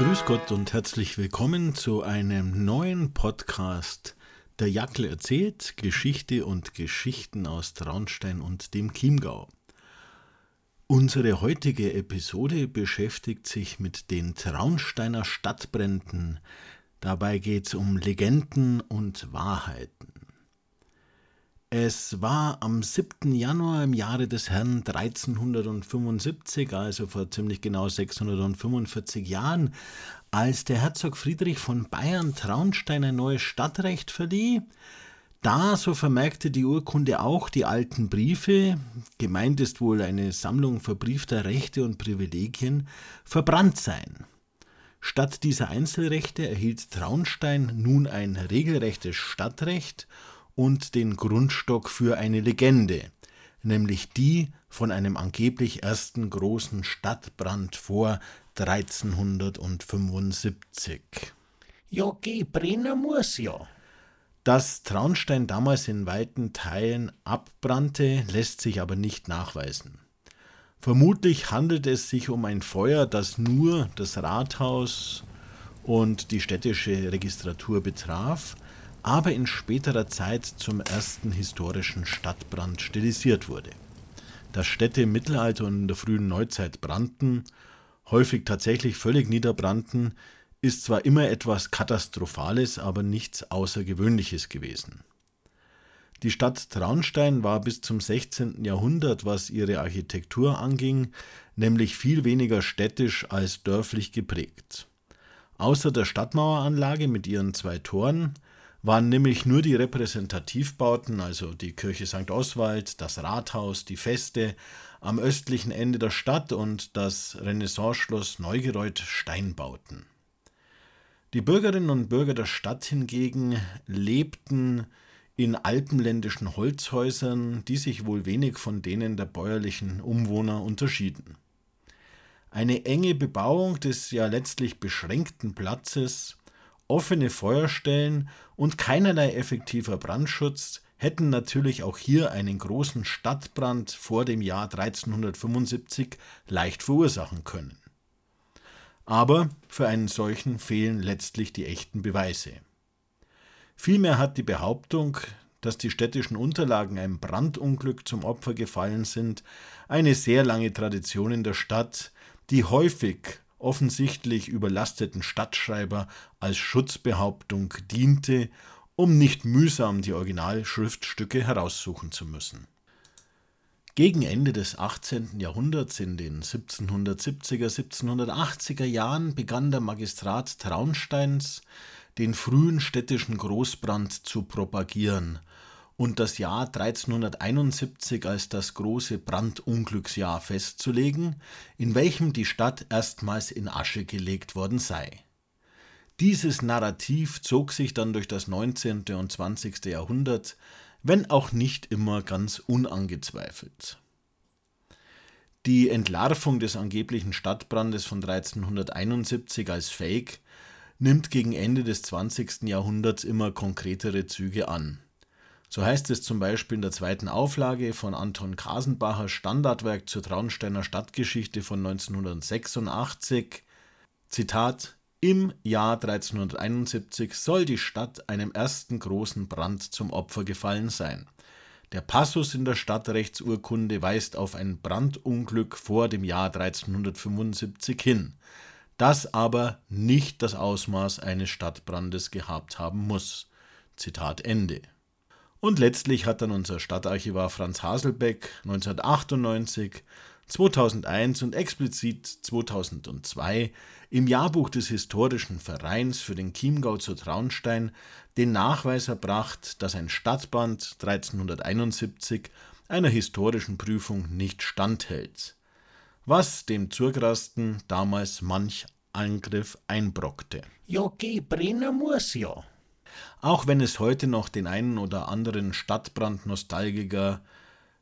Grüß Gott und herzlich willkommen zu einem neuen Podcast. Der Jackel erzählt Geschichte und Geschichten aus Traunstein und dem Chiemgau. Unsere heutige Episode beschäftigt sich mit den Traunsteiner Stadtbränden. Dabei geht es um Legenden und Wahrheiten. Es war am 7. Januar im Jahre des Herrn 1375, also vor ziemlich genau 645 Jahren, als der Herzog Friedrich von Bayern Traunstein ein neues Stadtrecht verlieh. Da, so vermerkte die Urkunde auch, die alten Briefe, gemeint ist wohl eine Sammlung verbriefter Rechte und Privilegien, verbrannt seien. Statt dieser Einzelrechte erhielt Traunstein nun ein regelrechtes Stadtrecht und den Grundstock für eine Legende, nämlich die von einem angeblich ersten großen Stadtbrand vor 1375. Ja, geh, brennen muss ja. Dass Traunstein damals in weiten Teilen abbrannte, lässt sich aber nicht nachweisen. Vermutlich handelt es sich um ein Feuer, das nur das Rathaus und die städtische Registratur betraf, aber in späterer Zeit zum ersten historischen Stadtbrand stilisiert wurde. Dass Städte im Mittelalter und in der frühen Neuzeit brannten, häufig tatsächlich völlig niederbrannten, ist zwar immer etwas Katastrophales, aber nichts Außergewöhnliches gewesen. Die Stadt Traunstein war bis zum 16. Jahrhundert, was ihre Architektur anging, nämlich viel weniger städtisch als dörflich geprägt. Außer der Stadtmaueranlage mit ihren zwei Toren waren nämlich nur die Repräsentativbauten, also die Kirche St. Oswald, das Rathaus, die Feste am östlichen Ende der Stadt und das Renaissanceschloss Neugereuth Steinbauten. Die Bürgerinnen und Bürger der Stadt hingegen lebten in alpenländischen Holzhäusern, die sich wohl wenig von denen der bäuerlichen Umwohner unterschieden. Eine enge Bebauung des ja letztlich beschränkten Platzes offene Feuerstellen und keinerlei effektiver Brandschutz hätten natürlich auch hier einen großen Stadtbrand vor dem Jahr 1375 leicht verursachen können. Aber für einen solchen fehlen letztlich die echten Beweise. Vielmehr hat die Behauptung, dass die städtischen Unterlagen einem Brandunglück zum Opfer gefallen sind, eine sehr lange Tradition in der Stadt, die häufig offensichtlich überlasteten Stadtschreiber als Schutzbehauptung diente, um nicht mühsam die Originalschriftstücke heraussuchen zu müssen. Gegen Ende des 18. Jahrhunderts, in den 1770er, 1780er Jahren, begann der Magistrat Traunsteins, den frühen städtischen Großbrand zu propagieren und das Jahr 1371 als das große Brandunglücksjahr festzulegen, in welchem die Stadt erstmals in Asche gelegt worden sei. Dieses Narrativ zog sich dann durch das 19. und 20. Jahrhundert, wenn auch nicht immer ganz unangezweifelt. Die Entlarvung des angeblichen Stadtbrandes von 1371 als Fake nimmt gegen Ende des 20. Jahrhunderts immer konkretere Züge an. So heißt es zum Beispiel in der zweiten Auflage von Anton Kasenbacher Standardwerk zur Traunsteiner Stadtgeschichte von 1986, Zitat, im Jahr 1371 soll die Stadt einem ersten großen Brand zum Opfer gefallen sein. Der Passus in der Stadtrechtsurkunde weist auf ein Brandunglück vor dem Jahr 1375 hin, das aber nicht das Ausmaß eines Stadtbrandes gehabt haben muss. Zitat Ende. Und letztlich hat dann unser Stadtarchivar Franz Haselbeck 1998, 2001 und explizit 2002 im Jahrbuch des Historischen Vereins für den Chiemgau zu Traunstein den Nachweis erbracht, dass ein Stadtband 1371 einer historischen Prüfung nicht standhält, was dem Zurgrasten damals manch Angriff einbrockte. Ja, geh, brennen muss ja. Auch wenn es heute noch den einen oder anderen Stadtbrandnostalgiker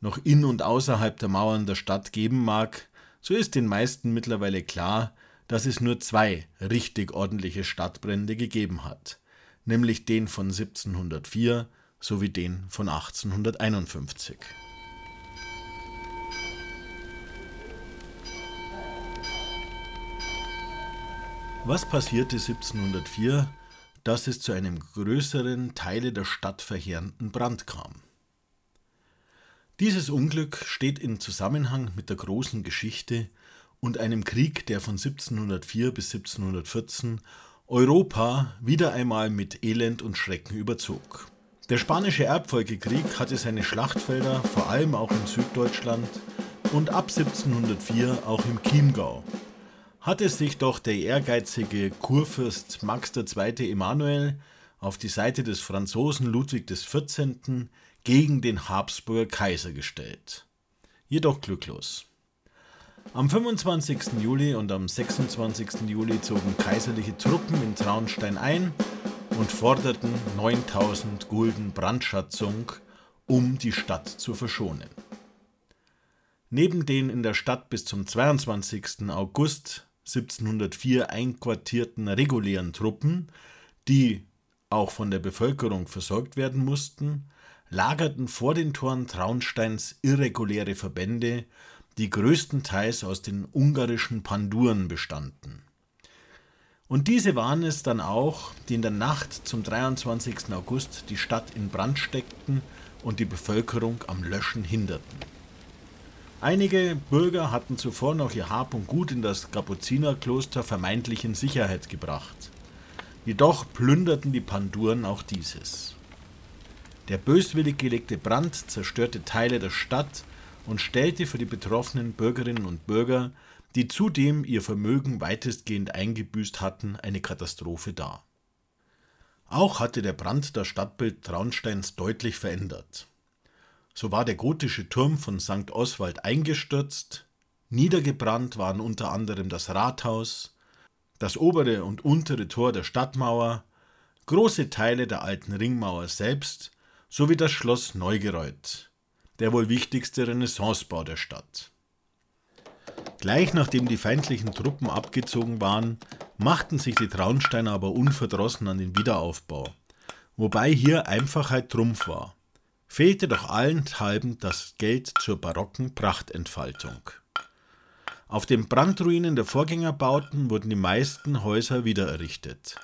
noch in und außerhalb der Mauern der Stadt geben mag, so ist den meisten mittlerweile klar, dass es nur zwei richtig ordentliche Stadtbrände gegeben hat, nämlich den von 1704 sowie den von 1851. Was passierte 1704, dass es zu einem größeren, Teile der Stadt verheerenden Brand kam? Dieses Unglück steht in Zusammenhang mit der großen Geschichte und einem Krieg, der von 1704 bis 1714 Europa wieder einmal mit Elend und Schrecken überzog. Der spanische Erbfolgekrieg hatte seine Schlachtfelder vor allem auch in Süddeutschland und ab 1704 auch im Chiemgau. Hatte sich doch der ehrgeizige Kurfürst Max II. Emanuel auf die Seite des Franzosen Ludwig XIV. gegen den Habsburger Kaiser gestellt. Jedoch glücklos. Am 25. Juli und am 26. Juli zogen kaiserliche Truppen in Traunstein ein und forderten 9000 Gulden Brandschatzung, um die Stadt zu verschonen. Neben den in der Stadt bis zum 22. August 1704 einquartierten regulären Truppen, die auch von der Bevölkerung versorgt werden mussten, lagerten vor den Toren Traunsteins irreguläre Verbände, die größtenteils aus den ungarischen Panduren bestanden. Und diese waren es dann auch, die in der Nacht zum 23. August die Stadt in Brand steckten und die Bevölkerung am Löschen hinderten. Einige Bürger hatten zuvor noch ihr Hab und Gut in das Kapuzinerkloster vermeintlich in Sicherheit gebracht. Jedoch plünderten die Panduren auch dieses. Der böswillig gelegte Brand zerstörte Teile der Stadt und stellte für die betroffenen Bürgerinnen und Bürger die zudem ihr Vermögen weitestgehend eingebüßt hatten, eine Katastrophe dar. Auch hatte der Brand das Stadtbild Traunsteins deutlich verändert. So war der gotische Turm von St. Oswald eingestürzt, niedergebrannt waren unter anderem das Rathaus, das obere und untere Tor der Stadtmauer, große Teile der alten Ringmauer selbst sowie das Schloss Neugereuth, der wohl wichtigste Renaissancebau der Stadt. Gleich nachdem die feindlichen Truppen abgezogen waren, machten sich die Traunsteiner aber unverdrossen an den Wiederaufbau, wobei hier Einfachheit Trumpf war. Fehlte doch allenthalben das Geld zur barocken Prachtentfaltung. Auf den Brandruinen der Vorgängerbauten wurden die meisten Häuser wiedererrichtet.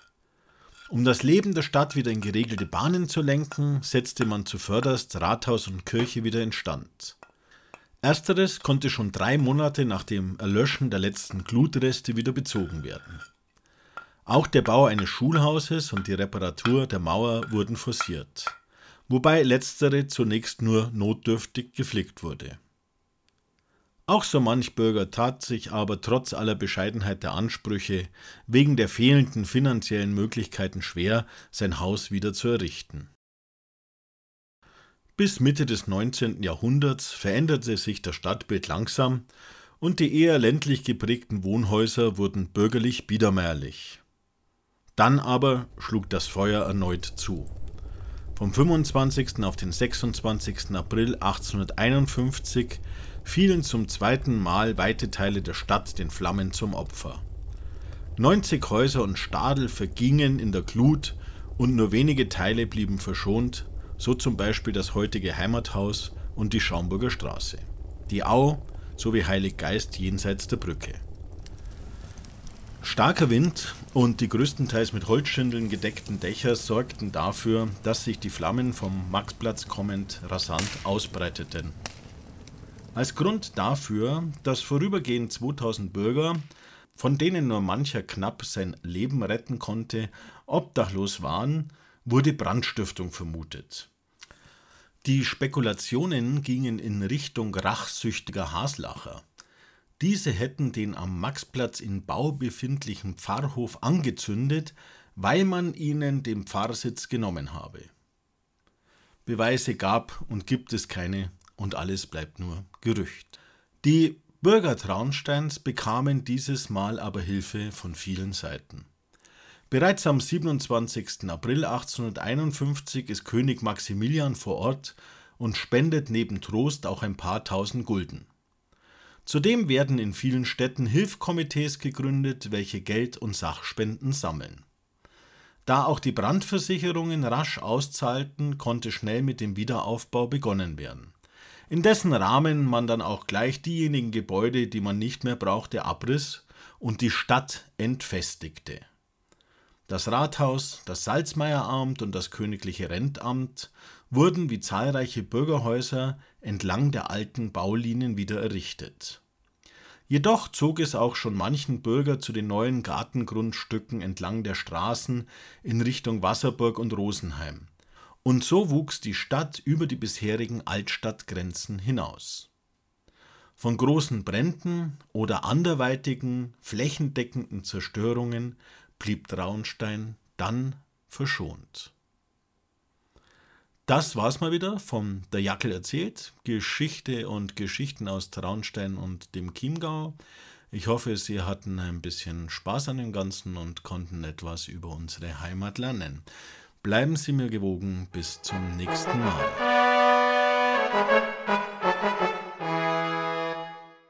Um das Leben der Stadt wieder in geregelte Bahnen zu lenken, setzte man zuvörderst Rathaus und Kirche wieder instand. Ersteres konnte schon drei Monate nach dem Erlöschen der letzten Glutreste wieder bezogen werden. Auch der Bau eines Schulhauses und die Reparatur der Mauer wurden forciert, wobei letztere zunächst nur notdürftig geflickt wurde. Auch so manch Bürger tat sich aber trotz aller Bescheidenheit der Ansprüche wegen der fehlenden finanziellen Möglichkeiten schwer, sein Haus wieder zu errichten. Bis Mitte des 19. Jahrhunderts veränderte sich das Stadtbild langsam und die eher ländlich geprägten Wohnhäuser wurden bürgerlich biedermeierlich. Dann aber schlug das Feuer erneut zu. Vom 25. auf den 26. April 1851 fielen zum zweiten Mal weite Teile der Stadt den Flammen zum Opfer. 90 Häuser und Stadel vergingen in der Glut und nur wenige Teile blieben verschont, so zum Beispiel das heutige Heimathaus und die Schaumburger Straße, die Au sowie Heiliggeist jenseits der Brücke. Starker Wind und die größtenteils mit Holzschindeln gedeckten Dächer sorgten dafür, dass sich die Flammen vom Maxplatz kommend rasant ausbreiteten. Als Grund dafür, dass vorübergehend 2000 Bürger, von denen nur mancher knapp sein Leben retten konnte, obdachlos waren, wurde Brandstiftung vermutet. Die Spekulationen gingen in Richtung rachsüchtiger Haslacher. Diese hätten den am Maxplatz in Bau befindlichen Pfarrhof angezündet, weil man ihnen den Pfarrsitz genommen habe. Beweise gab und gibt es keine, und alles bleibt nur Gerücht. Die Bürger Traunsteins bekamen dieses Mal aber Hilfe von vielen Seiten. Bereits am 27. April 1851 ist König Maximilian vor Ort und spendet neben Trost auch ein paar tausend Gulden. Zudem werden in vielen Städten Hilfkomitees gegründet, welche Geld und Sachspenden sammeln. Da auch die Brandversicherungen rasch auszahlten, konnte schnell mit dem Wiederaufbau begonnen werden. In dessen Rahmen man dann auch gleich diejenigen Gebäude, die man nicht mehr brauchte, abriss und die Stadt entfestigte. Das Rathaus, das Salzmeieramt und das königliche Rentamt wurden wie zahlreiche Bürgerhäuser entlang der alten Baulinien wieder errichtet. Jedoch zog es auch schon manchen Bürger zu den neuen Gartengrundstücken entlang der Straßen in Richtung Wasserburg und Rosenheim. Und so wuchs die Stadt über die bisherigen Altstadtgrenzen hinaus. Von großen Bränden oder anderweitigen, flächendeckenden Zerstörungen blieb Traunstein dann verschont. Das war's mal wieder vom Der Jackel erzählt. Geschichte und Geschichten aus Traunstein und dem Chiemgau. Ich hoffe, Sie hatten ein bisschen Spaß an dem Ganzen und konnten etwas über unsere Heimat lernen. Bleiben Sie mir gewogen. Bis zum nächsten Mal.